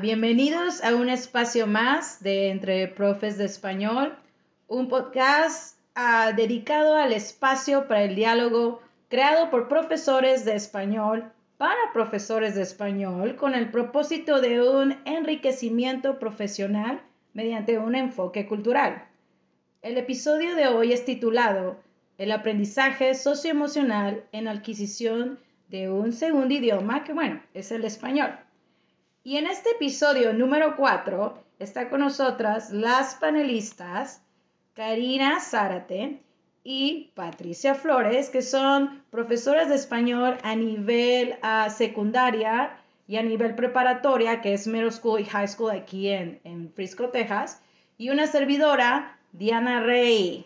Bienvenidos a un espacio más de Entre Profes de Español, un podcast ah, dedicado al espacio para el diálogo creado por profesores de español para profesores de español con el propósito de un enriquecimiento profesional mediante un enfoque cultural. El episodio de hoy es titulado El aprendizaje socioemocional en adquisición de un segundo idioma, que bueno, es el español. Y en este episodio número 4 está con nosotras las panelistas Karina Zárate y Patricia Flores, que son profesoras de español a nivel uh, secundaria y a nivel preparatoria, que es middle school y high school aquí en, en Frisco, Texas, y una servidora, Diana Rey.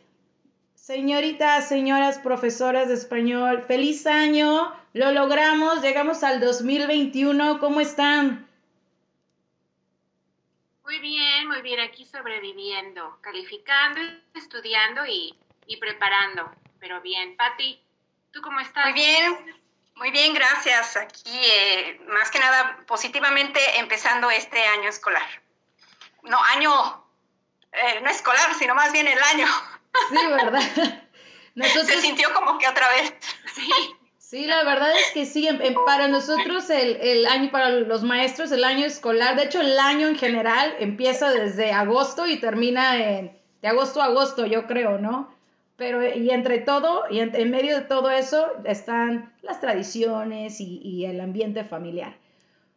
Señoritas, señoras profesoras de español, feliz año, lo logramos, llegamos al 2021, ¿cómo están? Muy bien, muy bien, aquí sobreviviendo, calificando, estudiando y, y preparando, pero bien. Patti, ¿tú cómo estás? Muy bien, muy bien, gracias. Aquí, eh, más que nada, positivamente empezando este año escolar. No, año, eh, no escolar, sino más bien el año. Sí, ¿verdad? Se sintió como que otra vez. Sí. Sí, la verdad es que sí, para nosotros el, el, año, para los maestros, el año escolar, de hecho el año en general empieza desde agosto y termina en, de agosto a agosto, yo creo, ¿no? Pero, y entre todo, y en, medio de todo eso están las tradiciones y, y el ambiente familiar.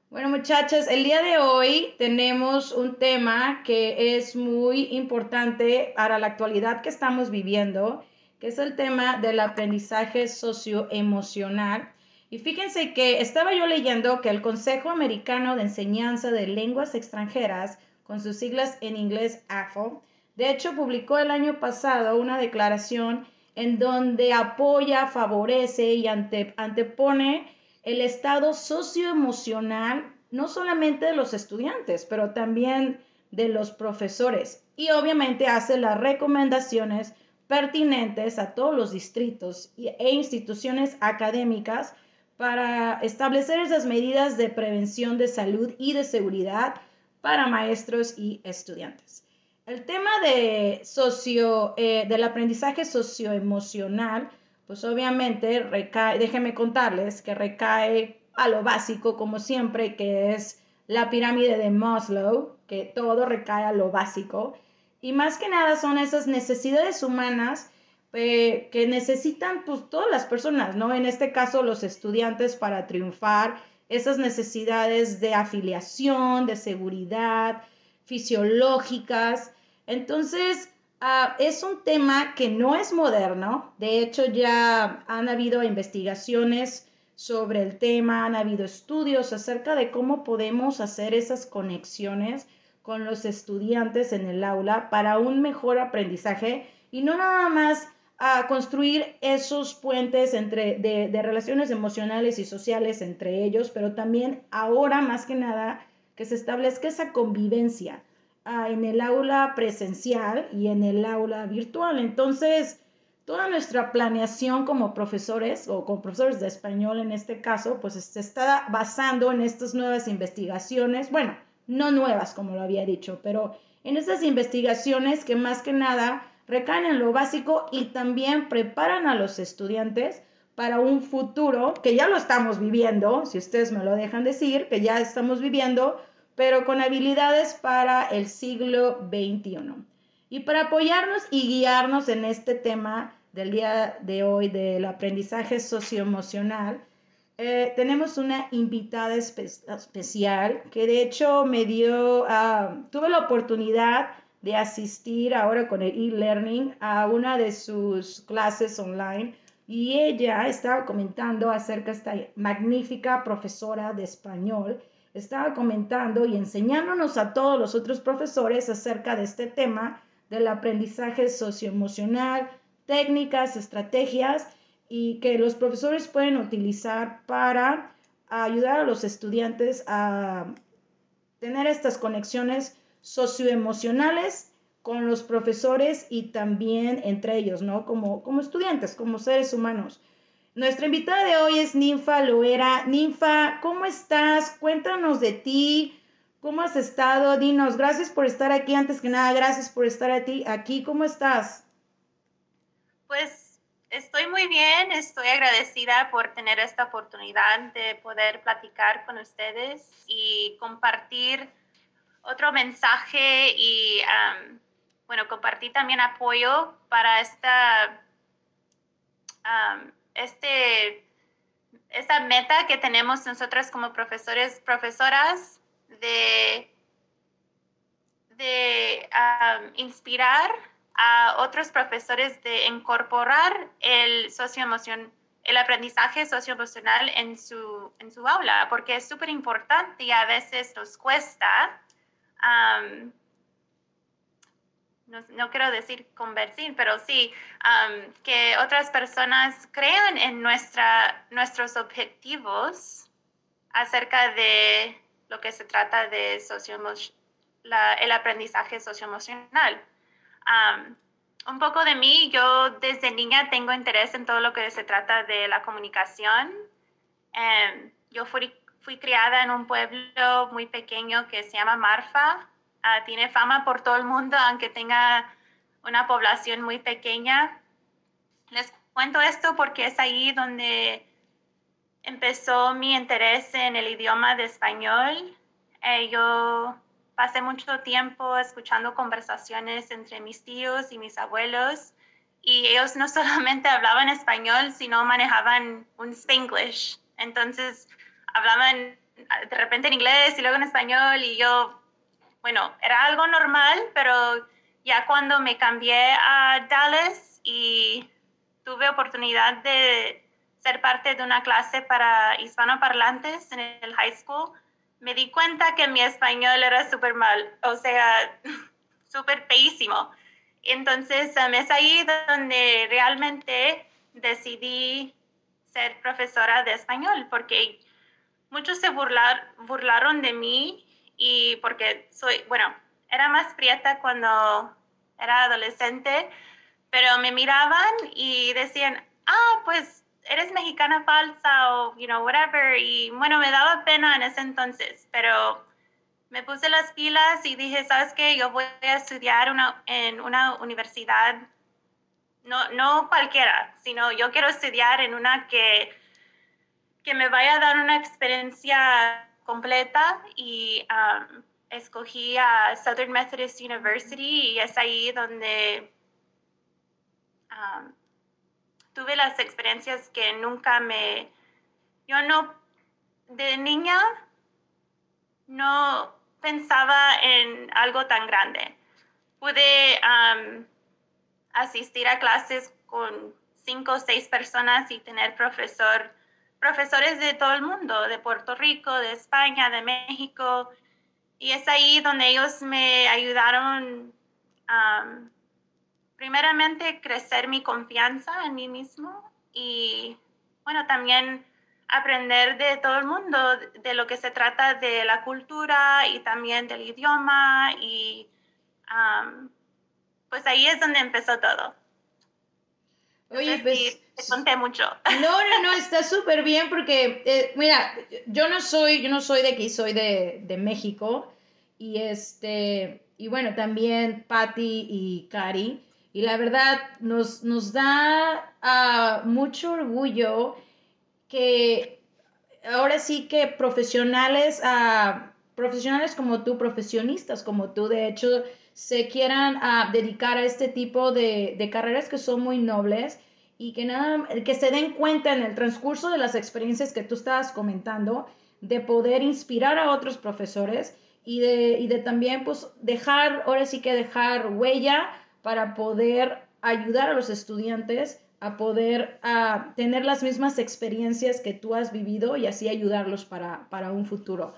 Bueno, muchachas, el día de hoy tenemos un tema que es muy importante para la actualidad que estamos viviendo que es el tema del aprendizaje socioemocional. Y fíjense que estaba yo leyendo que el Consejo Americano de Enseñanza de Lenguas Extranjeras, con sus siglas en inglés AFO, de hecho publicó el año pasado una declaración en donde apoya, favorece y antepone el estado socioemocional no solamente de los estudiantes, pero también de los profesores. Y obviamente hace las recomendaciones pertinentes a todos los distritos e instituciones académicas para establecer esas medidas de prevención de salud y de seguridad para maestros y estudiantes. El tema eh, del aprendizaje socioemocional, pues obviamente recae, déjenme contarles que recae a lo básico, como siempre, que es la pirámide de Maslow, que todo recae a lo básico. Y más que nada son esas necesidades humanas eh, que necesitan pues todas las personas, ¿no? En este caso los estudiantes para triunfar, esas necesidades de afiliación, de seguridad, fisiológicas. Entonces, uh, es un tema que no es moderno. De hecho, ya han habido investigaciones sobre el tema, han habido estudios acerca de cómo podemos hacer esas conexiones con los estudiantes en el aula para un mejor aprendizaje y no nada más a construir esos puentes entre, de, relaciones emocionales y sociales entre ellos, pero también ahora más que nada que se establezca esa convivencia ah, en el aula presencial y en el aula virtual. Entonces, toda nuestra planeación como profesores o como profesores de español en este caso, pues se está basando en estas nuevas investigaciones. Bueno, no nuevas, como lo había dicho, pero en esas investigaciones que más que nada recaen en lo básico y también preparan a los estudiantes para un futuro que ya lo estamos viviendo, si ustedes me lo dejan decir, que ya estamos viviendo, pero con habilidades para el siglo XXI. Y para apoyarnos y guiarnos en este tema del día de hoy del aprendizaje socioemocional, eh, tenemos una invitada especial que de hecho me dio, uh, tuve la oportunidad de asistir ahora con el e-learning a una de sus clases online y ella estaba comentando acerca de esta magnífica profesora de español, estaba comentando y enseñándonos a todos los otros profesores acerca de este tema del aprendizaje socioemocional, técnicas, estrategias y que los profesores pueden utilizar para ayudar a los estudiantes a tener estas conexiones socioemocionales con los profesores y también entre ellos, ¿no? Como, como estudiantes, como seres humanos. Nuestra invitada de hoy es Ninfa Loera. Ninfa, ¿cómo estás? Cuéntanos de ti, ¿Cómo has estado? Dinos, gracias por estar aquí. Antes que nada, gracias por estar aquí. ¿Cómo estás? Pues estoy muy bien. Estoy agradecida por tener esta oportunidad de poder platicar con ustedes y compartir otro mensaje y, bueno, compartir también apoyo para esta, este, esta meta que tenemos nosotras como profesores, profesoras de, de inspirar a otros profesores de incorporar el socioemoción, el aprendizaje socioemocional en su, en su aula, porque es súper importante y a veces nos cuesta, no, quiero decir convertir, pero sí, que otras personas crean en nuestra, nuestros objetivos acerca de lo que se trata de el aprendizaje socioemocional. Un poco de mí, yo desde niña tengo interés en todo lo que se trata de la comunicación. Em, yo fui, criada en un pueblo muy pequeño que se llama Marfa. Ah, tiene fama por todo el mundo, aunque tenga una población muy pequeña. Les cuento esto porque es ahí donde empezó mi interés en el idioma de español. Eh, yo pasé mucho tiempo escuchando conversaciones entre mis tíos y mis abuelos y ellos no solamente hablaban español, sino manejaban un spanglish. Entonces hablaban de repente en inglés y luego en español y yo, bueno, era algo normal, pero ya cuando me cambié a Dallas y tuve oportunidad de ser parte de una clase para hispanoparlantes en el high school, me di cuenta que mi español era súper mal, o sea, súper pésimo. Entonces um, es ahí donde realmente decidí ser profesora de español, porque muchos se burlaron de mí y porque soy, bueno, era más prieta cuando era adolescente, pero me miraban y decían, ah, pues eres mexicana falsa o, you know, whatever. Y bueno, me daba pena en ese entonces, pero me puse las pilas y dije, ¿sabes qué? Yo voy a estudiar una, en una universidad, no, no cualquiera, sino yo quiero estudiar en una que, que me vaya a dar una experiencia completa y um, escogí a Southern Methodist University y es ahí donde um, tuve las experiencias que nunca me, yo no, de niña, no pensaba en algo tan grande. Pude asistir a clases con cinco o seis personas y tener profesor, profesores de todo el mundo, de Puerto Rico, de España, de México. Y es ahí donde ellos me ayudaron primeramente crecer mi confianza en mí mismo y bueno, también aprender de todo el mundo, de lo que se trata de la cultura y también del idioma y pues ahí es donde empezó todo. Oye, pues... Te conté mucho. No, no, no, está súper bien porque, eh, mira, yo no soy, yo no soy de aquí, soy de, de México y este, y bueno, también Patty y Cari y la verdad nos, nos da ah, mucho orgullo que ahora sí que profesionales, uh, profesionales como tú, profesionistas como tú, de hecho, se quieran uh, dedicar a este tipo de, de, carreras que son muy nobles y que, nada, que se den cuenta en el transcurso de las experiencias que tú estabas comentando, de poder inspirar a otros profesores y de, y de también pues dejar, ahora sí que dejar huella para poder ayudar a los estudiantes a poder a tener las mismas experiencias que tú has vivido y así ayudarlos para, para un futuro.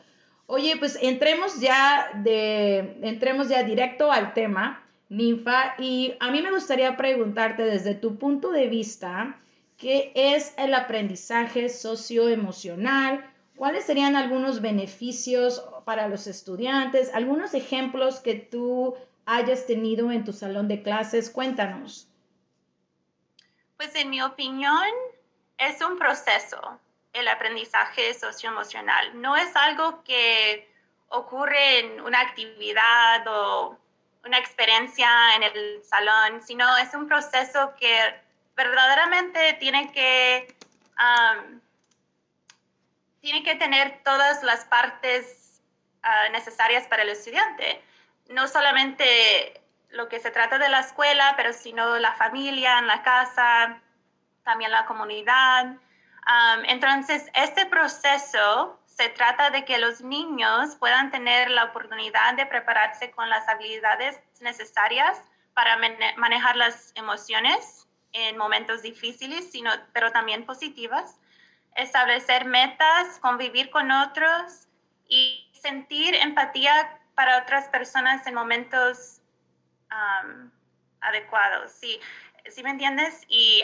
Oye, pues entremos ya de, entremos ya directo al tema, Ninfa, y a mí me gustaría preguntarte desde tu punto de vista, ¿qué es el aprendizaje socioemocional? ¿Cuáles serían algunos beneficios para los estudiantes? Algunos ejemplos que tú hayas tenido en tu salón de clases. Cuéntanos. Pues en mi opinión es un proceso el aprendizaje socioemocional. No es algo que ocurre en una actividad o una experiencia en el salón, sino es un proceso que verdaderamente tiene que, tiene que tener todas las partes ah, necesarias para el estudiante. No solamente lo que se trata de la escuela, pero sino la familia, en la casa, también la comunidad. entonces, este proceso se trata de que los niños puedan tener la oportunidad de prepararse con las habilidades necesarias para manejar las emociones en momentos difíciles, sino, pero también positivas, establecer metas, convivir con otros y sentir empatía para otras personas en momentos adecuados. ¿Sí? ¿Sí me entiendes? Y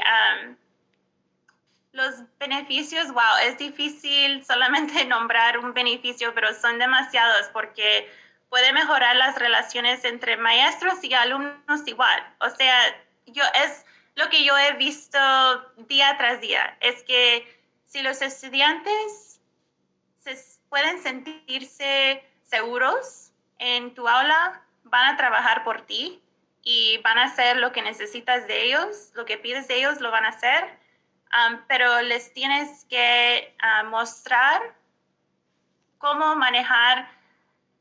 los beneficios, wow, es difícil solamente nombrar un beneficio, pero son demasiados porque puede mejorar las relaciones entre maestros y alumnos igual. O sea, yo es lo que yo he visto día tras día, es que si los estudiantes se pueden sentirse seguros en tu aula, van a trabajar por ti y van a hacer lo que necesitas de ellos, lo que pides de ellos, lo van a hacer pero les tienes que ah, mostrar cómo manejar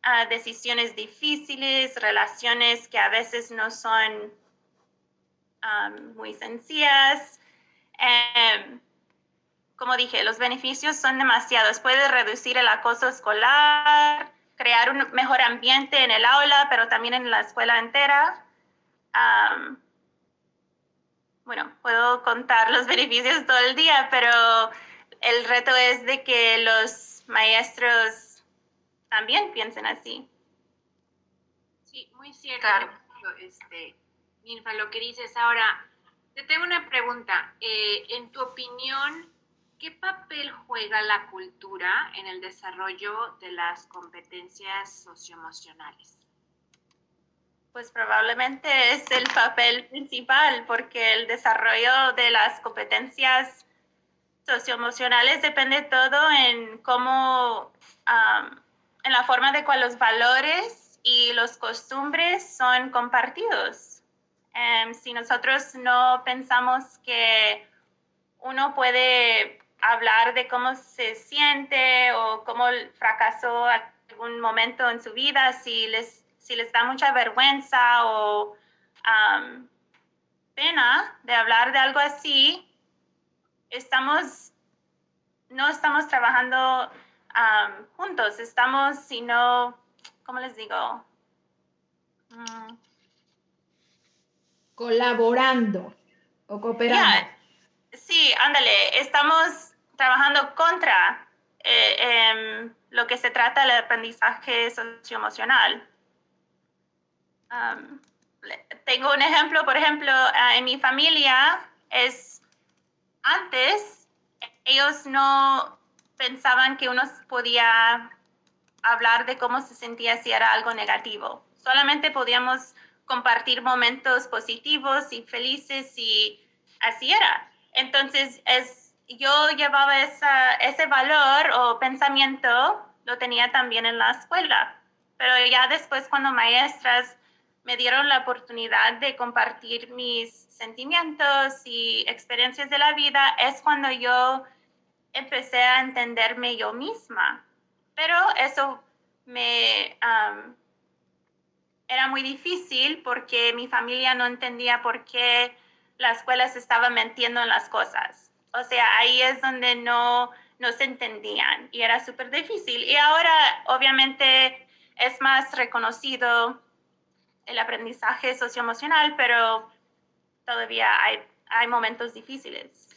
ah, decisiones difíciles, relaciones que a veces no son muy sencillas. Em, como dije, los beneficios son demasiados. Puede reducir el acoso escolar, crear un mejor ambiente en el aula, pero también en la escuela entera bueno, puedo contar los beneficios todo el día, pero el reto es de que los maestros también piensen así. Sí, muy cierto. Este, Ninfa, lo que dices ahora, te tengo una pregunta. Eh, en tu opinión, ¿qué papel juega la cultura en el desarrollo de las competencias socioemocionales? pues probablemente es el papel principal porque el desarrollo de las competencias socioemocionales depende todo en cómo, en la forma de cual los valores y los costumbres son compartidos. Em, si nosotros no pensamos que uno puede hablar de cómo se siente o cómo fracasó algún momento en su vida, si les si les da mucha vergüenza o pena de hablar de algo así, estamos, no estamos trabajando juntos, estamos, sino, ¿cómo les digo? Mm. Colaborando o cooperando. Sí, ándale, estamos trabajando contra eh, em, lo que se trata del aprendizaje socioemocional tengo un ejemplo, por ejemplo, ah, en mi familia es antes ellos no pensaban que uno podía hablar de cómo se sentía si era algo negativo. Solamente podíamos compartir momentos positivos y felices y así era. Entonces, es, yo llevaba ese valor o pensamiento, lo tenía también en la escuela. Pero ya después cuando maestras me dieron la oportunidad de compartir mis sentimientos y experiencias de la vida, es cuando yo empecé a entenderme yo misma. Pero eso me era muy difícil porque mi familia no entendía por qué la escuela se estaba metiendo en las cosas. O sea, ahí es donde no, no se entendían y era súper difícil. Y ahora, obviamente, es más reconocido el aprendizaje socioemocional, pero todavía hay, hay momentos difíciles.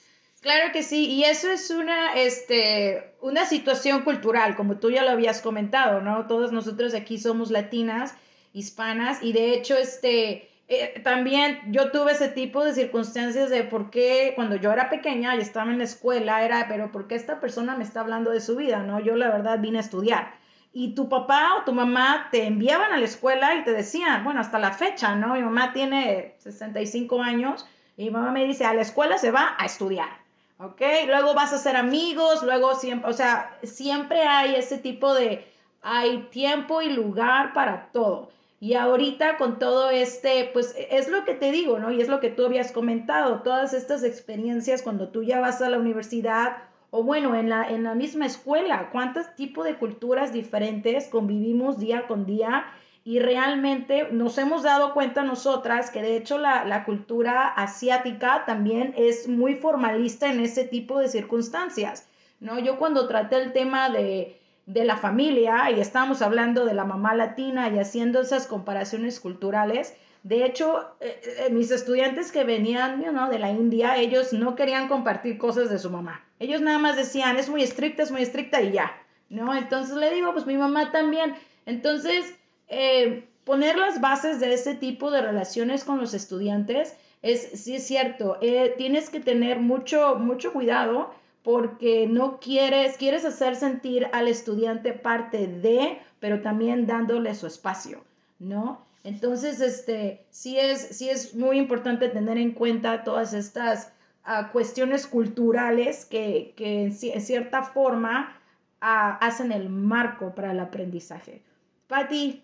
Claro que sí, y eso es una, este, una situación cultural, como tú ya lo habías comentado, ¿no? Todos nosotros aquí somos latinas, hispanas, y de hecho, este, eh, también yo tuve ese tipo de circunstancias de por qué cuando yo era pequeña y estaba en la escuela, era, pero ¿por qué esta persona me está hablando de su vida, no? Yo la verdad vine a estudiar y tu papá o tu mamá te enviaban a la escuela y te decían, bueno, hasta la fecha, ¿no? Mi mamá tiene 65 años y mi mamá me dice, a la escuela se va a estudiar, ¿ok? Luego vas a ser amigos, luego siempre, o sea, siempre hay ese tipo de hay tiempo y lugar para todo. Y ahorita con todo este, pues es lo que te digo, ¿no? Y es lo que tú habías comentado, todas estas experiencias cuando tú ya vas a la universidad o bueno, en la, en la misma escuela, cuántos tipos de culturas diferentes convivimos día con día y realmente nos hemos dado cuenta nosotras que de hecho la, la, cultura asiática también es muy formalista en ese tipo de circunstancias, ¿no? Yo cuando traté el tema de, de la familia y estábamos hablando de la mamá latina y haciendo esas comparaciones culturales, de hecho, eh, eh, mis estudiantes que venían de la India, ellos no querían compartir cosas de su mamá. Ellos nada más decían, es muy estricta, es muy estricta y ya, ¿no? Entonces le digo, pues mi mamá también. Entonces, eh, poner las bases de ese tipo de relaciones con los estudiantes es, sí es cierto, tienes que tener mucho, mucho cuidado porque no quieres, quieres hacer sentir al estudiante parte de, pero también dándole su espacio, ¿no? Entonces, este, sí es, sí es muy importante tener en cuenta todas estas ah, cuestiones culturales que, que en, cierta forma ah, hacen el marco para el aprendizaje. Patti,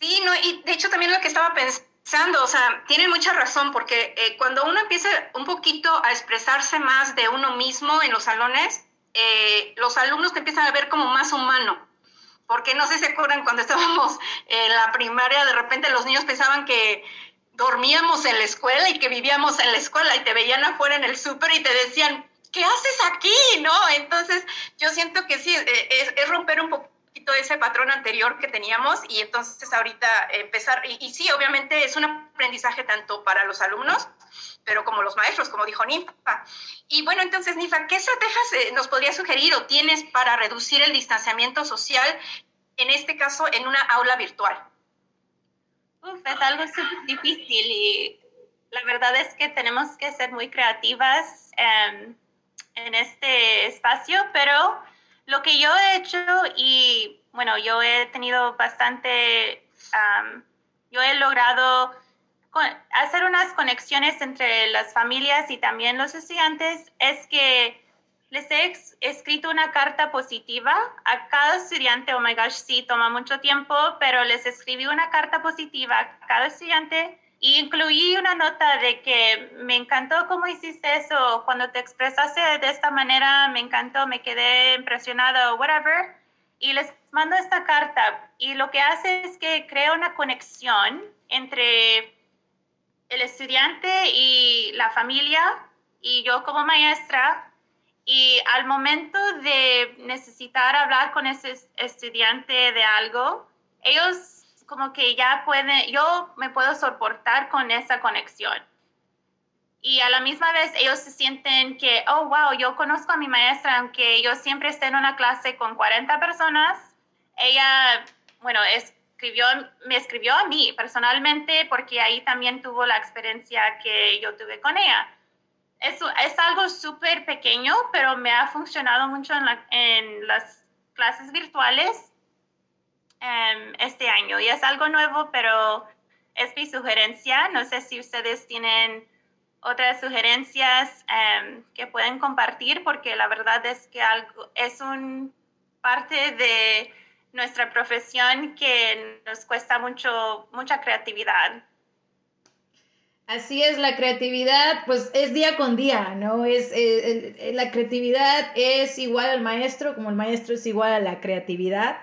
Sí, no, y de hecho también lo que estaba pensando, o sea, tiene mucha razón, porque eh, cuando uno empieza un poquito a expresarse más de uno mismo en los salones, eh, los alumnos te empiezan a ver como más humano. Porque no sé si se acuerdan cuando estábamos en la primaria, de repente los niños pensaban que dormíamos en la escuela y que vivíamos en la escuela y te veían afuera en el súper y te decían, ¿qué haces aquí? ¿No? Entonces, yo siento que sí, eh, es, es romper un poco ese patrón anterior que teníamos y entonces ahorita empezar, y, sí, obviamente es un aprendizaje tanto para los alumnos, pero como los maestros, como dijo Nifa. Y bueno, entonces, Nifa, ¿qué estrategias eh, nos podría sugerir o tienes para reducir el distanciamiento social, en este caso, en una aula virtual? Uf, es algo súper difícil y la verdad es que tenemos que ser muy creativas em, en este espacio, pero lo que yo he hecho y bueno, yo he tenido bastante, yo he logrado hacer unas conexiones entre las familias y también los estudiantes, es que les he escrito una carta positiva a cada estudiante. Oh my gosh, sí, toma mucho tiempo, pero les escribí una carta positiva a cada estudiante y incluí una nota de que me encantó cómo hiciste eso, cuando te expresaste de esta manera, me encantó, me quedé impresionada whatever. Y les mando esta carta y lo que hace es que crea una conexión entre el estudiante y la familia y yo como maestra. Y al momento de necesitar hablar con ese estudiante de algo, ellos como que ya puede, yo me puedo soportar con esa conexión. Y a la misma vez ellos se sienten que, oh, wow, yo conozco a mi maestra, aunque yo siempre esté en una clase con 40 personas, ella, bueno, escribió, me escribió a mí personalmente porque ahí también tuvo la experiencia que yo tuve con ella. Es, es algo súper pequeño, pero me ha funcionado mucho en, en las clases virtuales Em, este año. Y es algo nuevo, pero es mi sugerencia. No sé si ustedes tienen otras sugerencias em, que pueden compartir, porque la verdad es que algo, es un parte de nuestra profesión que nos cuesta mucho, mucha creatividad. Así es, la creatividad, pues es día con día, ¿no? Es, eh, la creatividad es igual al maestro, como el maestro es igual a la creatividad.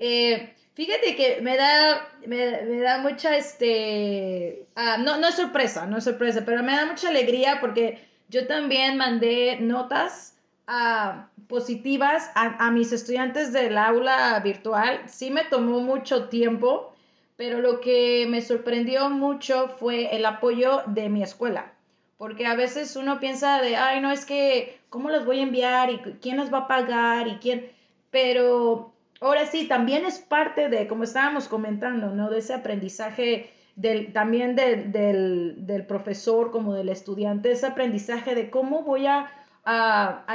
Eh, Fíjate que me da, me, da mucha, este, ah, no, no es sorpresa, no es sorpresa, pero me da mucha alegría porque yo también mandé notas ah, positivas a, a, mis estudiantes del aula virtual. Sí me tomó mucho tiempo, pero lo que me sorprendió mucho fue el apoyo de mi escuela. Porque a veces uno piensa de, ay, no, es que, ¿cómo las voy a enviar? ¿Y quién las va a pagar? ¿Y quién? Pero ahora sí, también es parte de, como estábamos comentando, ¿no? De ese aprendizaje del, también del, profesor como del estudiante, ese aprendizaje de cómo voy a,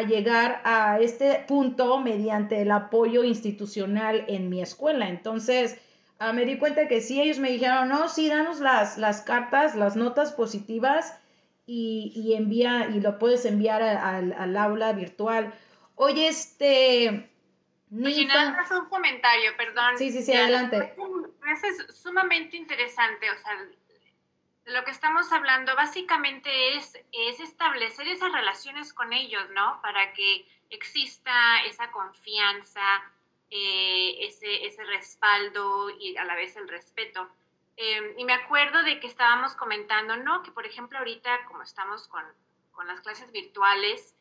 llegar a este punto mediante el apoyo institucional en mi escuela. Entonces, ah, me di cuenta que sí, ellos me dijeron, no, sí, danos las, las cartas, las notas positivas y, envía, y lo puedes enviar al aula virtual. Oye, este, Oye, nada más un comentario, perdón. Sí, sí, sí, adelante. Es sumamente interesante, o sea, lo que estamos hablando básicamente es, es establecer esas relaciones con ellos, ¿no? Para que exista esa confianza, eh, ese, ese respaldo y a la vez el respeto. Em, y me acuerdo de que estábamos comentando, ¿no? Que por ejemplo ahorita como estamos con, con las clases virtuales,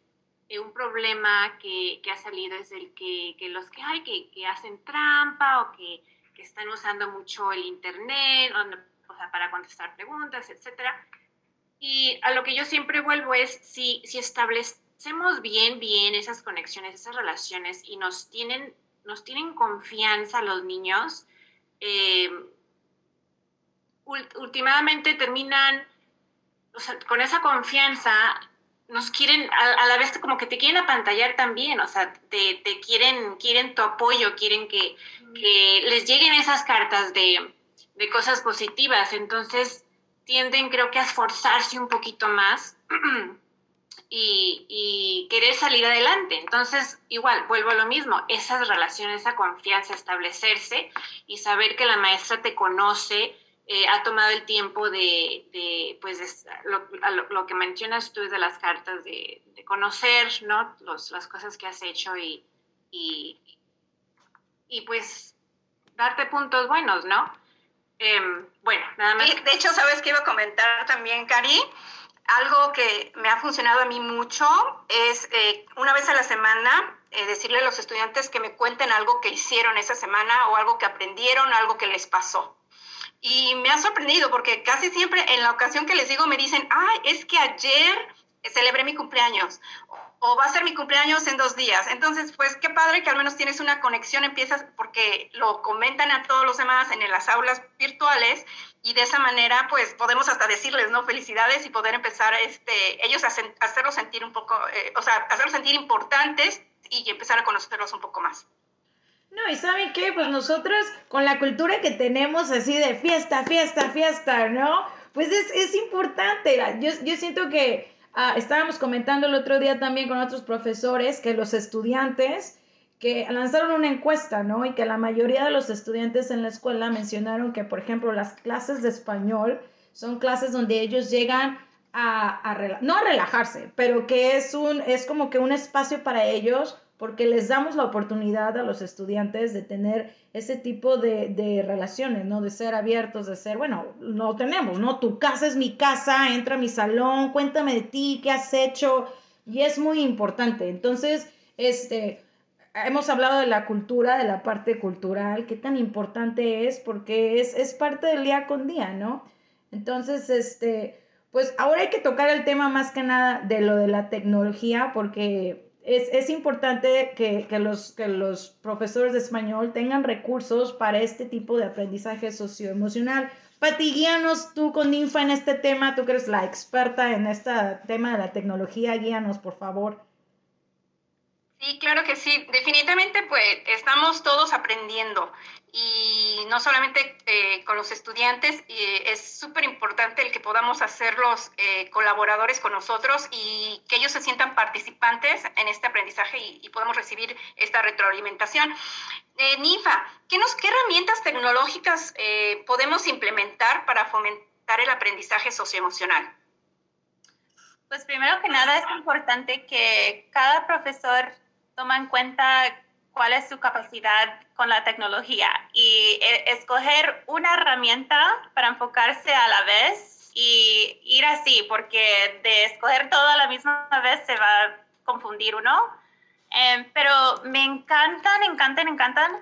eh, un problema que, que, ha salido es el que, que los que hay que, que, hacen trampa o que, están usando mucho el internet o, sea, para contestar preguntas, etcétera. Y a lo que yo siempre vuelvo es si, si establecemos bien, bien esas conexiones, esas relaciones y nos tienen, nos tienen confianza los niños, eh, últimamente terminan o sea, con esa confianza nos quieren, a, la vez como que te quieren apantallar también, o sea, te, te quieren, quieren tu apoyo, quieren que, que les lleguen esas cartas de, de, cosas positivas, entonces tienden creo que a esforzarse un poquito más y, y, querer salir adelante. Entonces, igual, vuelvo a lo mismo, esas relaciones, esa confianza, establecerse y saber que la maestra te conoce, eh, ha tomado el tiempo de, pues, lo, que mencionas tú de las cartas, de, conocer, ¿no? las cosas que has hecho y, y, pues, darte puntos buenos, ¿no? Em, bueno, nada más. de hecho, ¿sabes qué iba a comentar también, Cari? Algo que me ha funcionado a mí mucho es eh, una vez a la semana eh, decirle a los estudiantes que me cuenten algo que hicieron esa semana o algo que aprendieron, algo que les pasó. Y me ha sorprendido porque casi siempre en la ocasión que les digo me dicen, ay, es que ayer celebré mi cumpleaños o va a ser mi cumpleaños en dos días. Entonces, pues qué padre que al menos tienes una conexión, empiezas porque lo comentan a todos los demás en las aulas virtuales y de esa manera pues podemos hasta decirles, ¿no? Felicidades y poder empezar este, ellos a, hacerlos sentir un poco, eh, o sea, hacerlos sentir importantes y empezar a conocerlos un poco más. No, y ¿saben qué? Pues nosotros con la cultura que tenemos así de fiesta, fiesta, fiesta, ¿no? Pues es, es importante. Yo, yo siento que ah, estábamos comentando el otro día también con otros profesores que los estudiantes que lanzaron una encuesta, ¿no? Y que la mayoría de los estudiantes en la escuela mencionaron que, por ejemplo, las clases de español son clases donde ellos llegan a, a no a relajarse, pero que es un, es como que un espacio para ellos porque les damos la oportunidad a los estudiantes de tener ese tipo de, relaciones, ¿no? De ser abiertos, de ser, bueno, no tenemos, ¿no? Tu casa es mi casa, entra a mi salón, cuéntame de ti, qué has hecho, y es muy importante. Entonces, este, hemos hablado de la cultura, de la parte cultural, qué tan importante es, porque es, es parte del día con día, ¿no? Entonces, este, pues ahora hay que tocar el tema más que nada de lo de la tecnología, porque es, es importante que, que, los, que los profesores de español tengan recursos para este tipo de aprendizaje socioemocional. Pati, guíanos tú con Ninfa en este tema, tú que eres la experta en este tema de la tecnología, guíanos por favor. Sí, claro que sí. Definitivamente, pues estamos todos aprendiendo y no solamente eh, con los estudiantes, es súper importante el que podamos hacerlos eh, colaboradores con nosotros y que ellos se sientan participantes en este aprendizaje y, podamos recibir esta retroalimentación. Eh, Nifa, ¿qué, nos, ¿qué herramientas tecnológicas podemos implementar para fomentar el aprendizaje socioemocional? Pues primero que nada es importante que cada profesor toma en cuenta cuál es su capacidad con la tecnología y e, escoger una herramienta para enfocarse a la vez y ir así, porque de escoger todo a la misma vez se va a confundir uno. Em, pero me encantan, encantan, encantan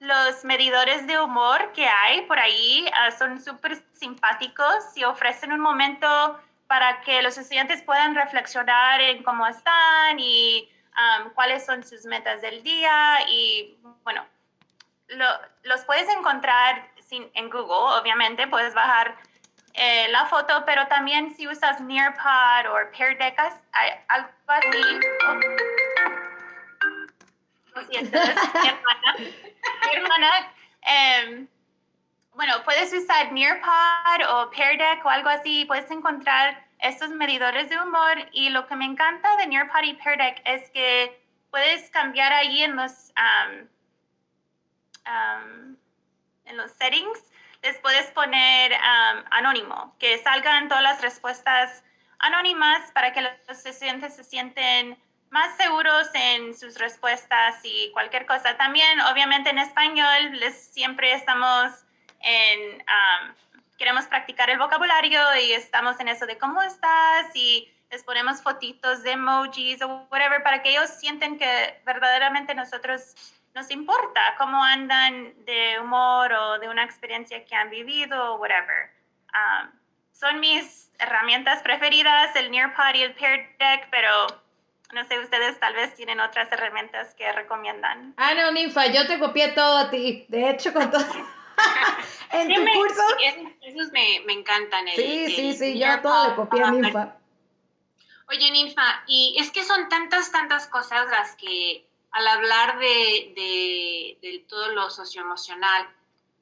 los medidores de humor que hay por ahí. Ah, son súper simpáticos y ofrecen un momento para que los estudiantes puedan reflexionar en cómo están y cuáles son sus metas del día y bueno, los puedes encontrar sin, en Google, obviamente, puedes bajar eh, la foto, pero también si usas Nearpod o Pear Deck, algo así. Lo siento, mi hermana. Mi hermana em, bueno, puedes usar Nearpod o Pear Deck o algo así, puedes encontrar estos medidores de humor y lo que me encanta de Nearpod y Pear Deck es que puedes cambiar ahí en los, en los settings, les puedes poner anónimo, que salgan todas las respuestas anónimas para que los estudiantes se sienten más seguros en sus respuestas y cualquier cosa. También, obviamente, en español les, siempre estamos en, queremos practicar el vocabulario y estamos en eso de cómo estás y les ponemos fotitos de emojis o whatever para que ellos sienten que verdaderamente nosotros nos importa cómo andan de humor o de una experiencia que han vivido o whatever. son mis herramientas preferidas, el Nearpod y el Pear Deck, pero no sé, ustedes tal vez tienen otras herramientas que recomiendan. Ah, no, Ninfa, yo te copié todo a ti. De hecho, con todo. en tu curso. Esos, me, me, encantan. sí, sí, sí, yo todo le copié a Ninfa. Oye, Ninfa, y es que son tantas, tantas cosas las que al hablar de, de, de todo lo socioemocional,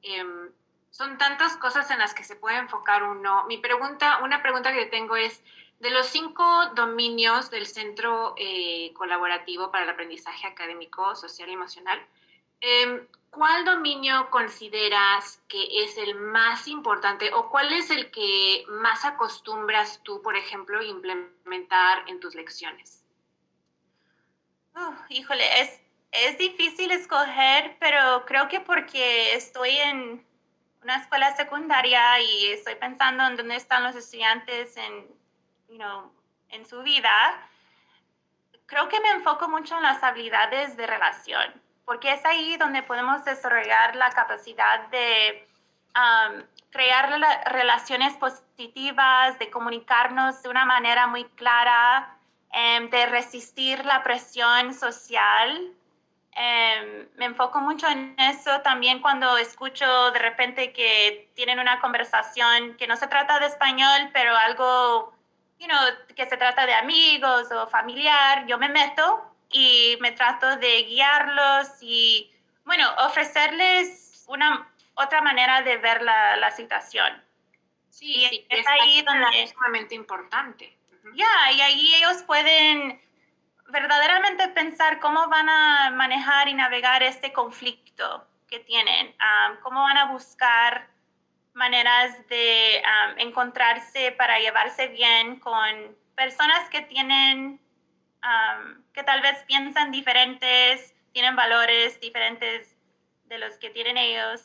em, son tantas cosas en las que se puede enfocar uno. Mi pregunta, una pregunta que tengo es, de los cinco dominios del Centro eh, Colaborativo para el Aprendizaje Académico, Social y Emocional, em, ¿cuál dominio consideras que es el más importante o cuál es el que más acostumbras tú, por ejemplo, implementar en tus lecciones? Híjole, es, es difícil escoger, pero creo que porque estoy en una escuela secundaria y estoy pensando en dónde están los estudiantes en en su vida, creo que me enfoco mucho en las habilidades de relación, porque es ahí donde podemos desarrollar la capacidad de um, crear relaciones positivas, de comunicarnos de una manera muy clara, em, de resistir la presión social. Em, me enfoco mucho en eso también cuando escucho de repente que tienen una conversación que no se trata de español, pero algo you know, que se trata de amigos o familiar, yo me meto y me trato de guiarlos y, bueno, ofrecerles una otra manera de ver la, la situación. Sí, sí, es, ahí donde es sumamente importante. Ya, y ahí ellos pueden verdaderamente pensar cómo van a manejar y navegar este conflicto que tienen, um, cómo van a buscar maneras de encontrarse para llevarse bien con personas que tienen, que tal vez piensan diferentes, tienen valores diferentes de los que tienen ellos.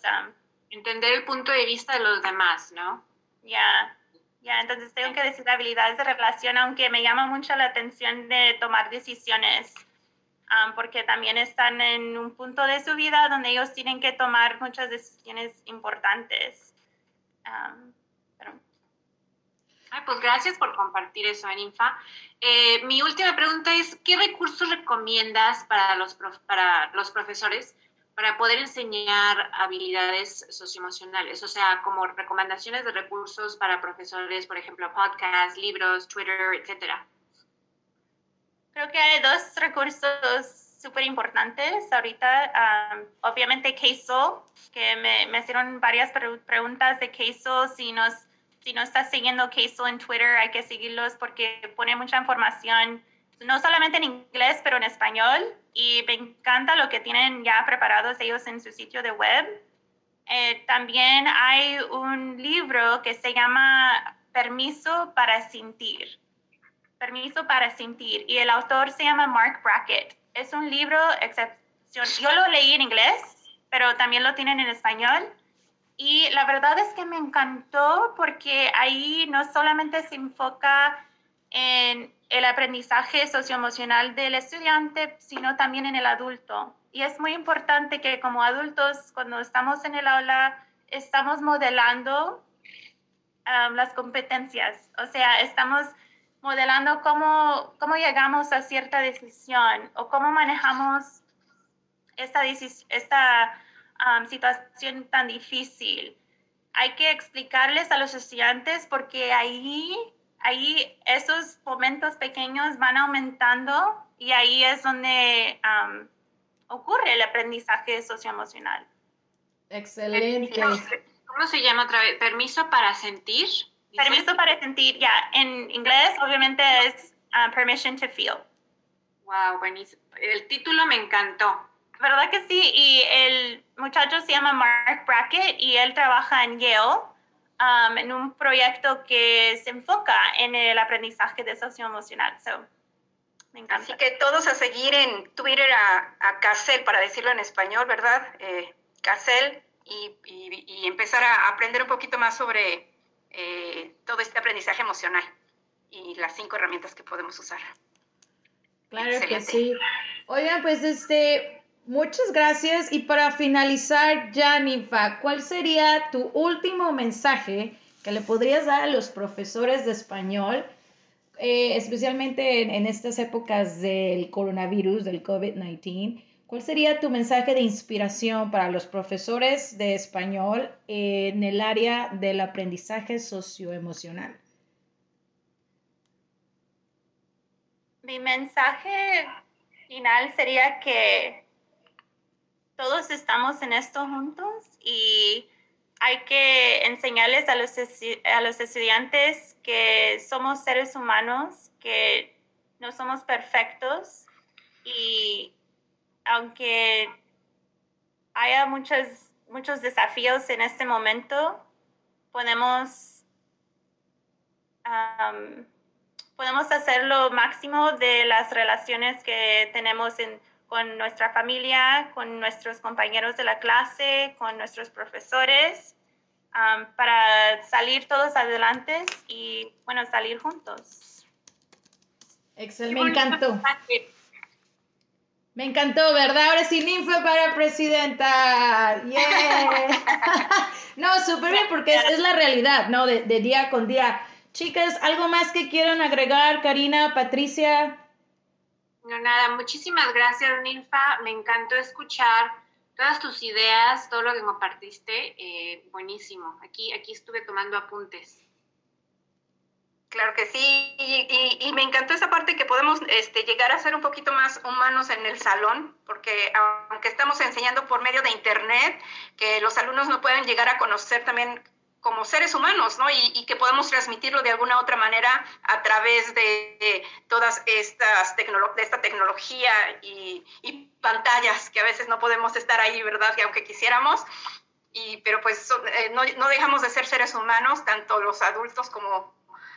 Entender el punto de vista de los demás, ¿no? Ya, ya, entonces tengo que decir habilidades de relación, aunque me llama mucho la atención de tomar decisiones. porque también están en un punto de su vida donde ellos tienen que tomar muchas decisiones importantes pues gracias por compartir eso, Aninfa. Eh, mi última pregunta es, ¿qué recursos recomiendas para los, para los profesores para poder enseñar habilidades socioemocionales? O sea, como recomendaciones de recursos para profesores, por ejemplo, podcasts, libros, Twitter, etcétera. Creo que hay dos recursos súper importantes ahorita. obviamente queso, que me, me, hicieron varias preguntas de queso. Si, nos, si no estás siguiendo queso en Twitter, hay que seguirlos porque pone mucha información, no solamente en inglés, pero en español. Y me encanta lo que tienen ya preparados ellos en su sitio de web. Eh, también hay un libro que se llama Permiso para Sentir. Permiso para Sentir. Y el autor se llama Mark Brackett es un libro excepción. Yo lo leí en inglés, pero también lo tienen en español. Y la verdad es que me encantó porque ahí no solamente se enfoca en el aprendizaje socioemocional del estudiante, sino también en el adulto. Y es muy importante que como adultos, cuando estamos en el aula, estamos modelando um, las competencias. O sea, estamos modelando cómo, cómo llegamos a cierta decisión o cómo manejamos esta, esta um, situación tan difícil. Hay que explicarles a los estudiantes porque ahí, ahí esos momentos pequeños van aumentando y ahí es donde um, ocurre el aprendizaje socioemocional. Excelente. ¿Cómo se llama otra vez? ¿Permiso para sentir? Permiso para sentir, ya. En inglés, obviamente, es uh, permission to feel. Wow, buenísimo. El título me encantó. ¿Verdad que sí? Y el muchacho se llama Mark Brackett y él trabaja en Yale um, en un proyecto que se enfoca en el aprendizaje de socioemocional. So, me encanta. Así que todos a seguir en Twitter a, a Casel, para decirlo en español, ¿verdad? Eh, Casel, y, y, y, empezar a aprender un poquito más sobre eh, todo este aprendizaje emocional y las cinco herramientas que podemos usar. Claro que sí. Oigan, pues este, muchas gracias. Y para finalizar, Janifa, ¿cuál sería tu último mensaje que le podrías dar a los profesores de español, eh, especialmente en, en, estas épocas del coronavirus, del COVID-19? ¿Cuál sería tu mensaje de inspiración para los profesores de español en el área del aprendizaje socioemocional? Mi mensaje final sería que todos estamos en esto juntos y hay que enseñarles a los, a los estudiantes que somos seres humanos, que no somos perfectos y aunque haya muchos, muchos desafíos en este momento, podemos, podemos hacer lo máximo de las relaciones que tenemos en, con nuestra familia, con nuestros compañeros de la clase, con nuestros profesores, um, para salir todos adelante y, bueno, salir juntos. Excelente, me encantó. Me encantó, ¿verdad? Ahora sí, ninfa para presidenta. Yeah. no, súper bien, porque es, es, la realidad, ¿no? De, de, día con día. Chicas, ¿algo más que quieran agregar, Karina, Patricia? No, nada, muchísimas gracias, Ninfa. Me encantó escuchar todas tus ideas, todo lo que compartiste. Eh, buenísimo. Aquí, aquí estuve tomando apuntes. Claro que sí, y, y, me encantó esa parte que podemos este, llegar a ser un poquito más humanos en el salón, porque aunque estamos enseñando por medio de Internet, que los alumnos no pueden llegar a conocer también como seres humanos, ¿no? Y, y que podemos transmitirlo de alguna otra manera a través de, de todas estas tecnolo de esta tecnología y, y, pantallas, que a veces no podemos estar ahí, ¿verdad? Que aunque quisiéramos, y, pero pues eh, no, no dejamos de ser seres humanos, tanto los adultos como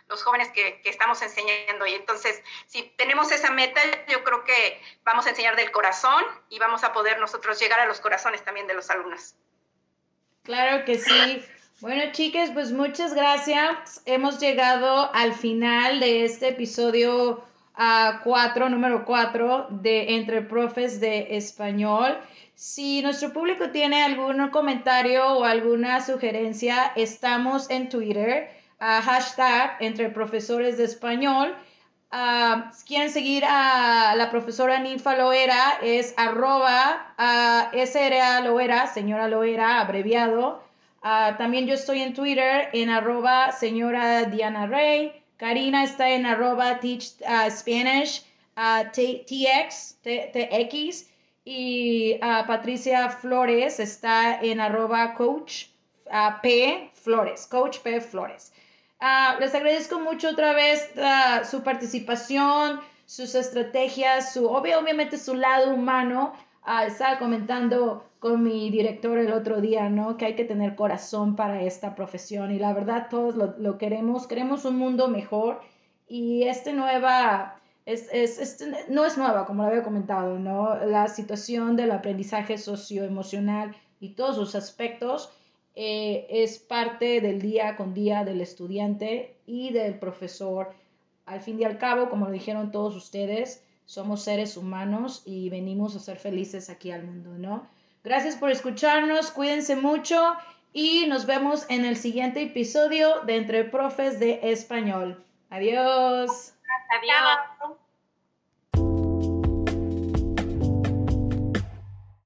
los jóvenes que, que, estamos enseñando. Y entonces, si tenemos esa meta, yo creo que vamos a enseñar del corazón y vamos a poder nosotros llegar a los corazones también de los alumnos. Claro que sí. Bueno, chicas, pues muchas gracias. Hemos llegado al final de este episodio uh, cuatro, número 4 de Entre Profes de Español. Si nuestro público tiene algún comentario o alguna sugerencia, estamos en Twitter uh, hashtag entre profesores de español. Uh, si quieren seguir a la profesora Ninfa Loera, es arroba uh, SRA Loera, señora Loera, abreviado. Uh, también yo estoy en Twitter en arroba señora Diana Rey. Karina está en arroba teach Spanish TX, TX. Y Patricia Flores está en arroba coach P Flores, coach P Flores. Uh, les agradezco mucho otra vez uh, su participación, sus estrategias, su obviamente su lado humano. Uh, estaba comentando con mi director el otro día, ¿no? Que hay que tener corazón para esta profesión y la verdad todos lo, queremos, queremos un mundo mejor y este nueva, es, es, es, no es nueva, como lo había comentado, ¿no? La situación del aprendizaje socioemocional y todos sus aspectos eh, es parte del día con día del estudiante y del profesor. Al fin y al cabo, como lo dijeron todos ustedes, somos seres humanos y venimos a ser felices aquí al mundo, ¿no? Gracias por escucharnos, cuídense mucho y nos vemos en el siguiente episodio de Entre Profes de Español. Adiós. Adiós.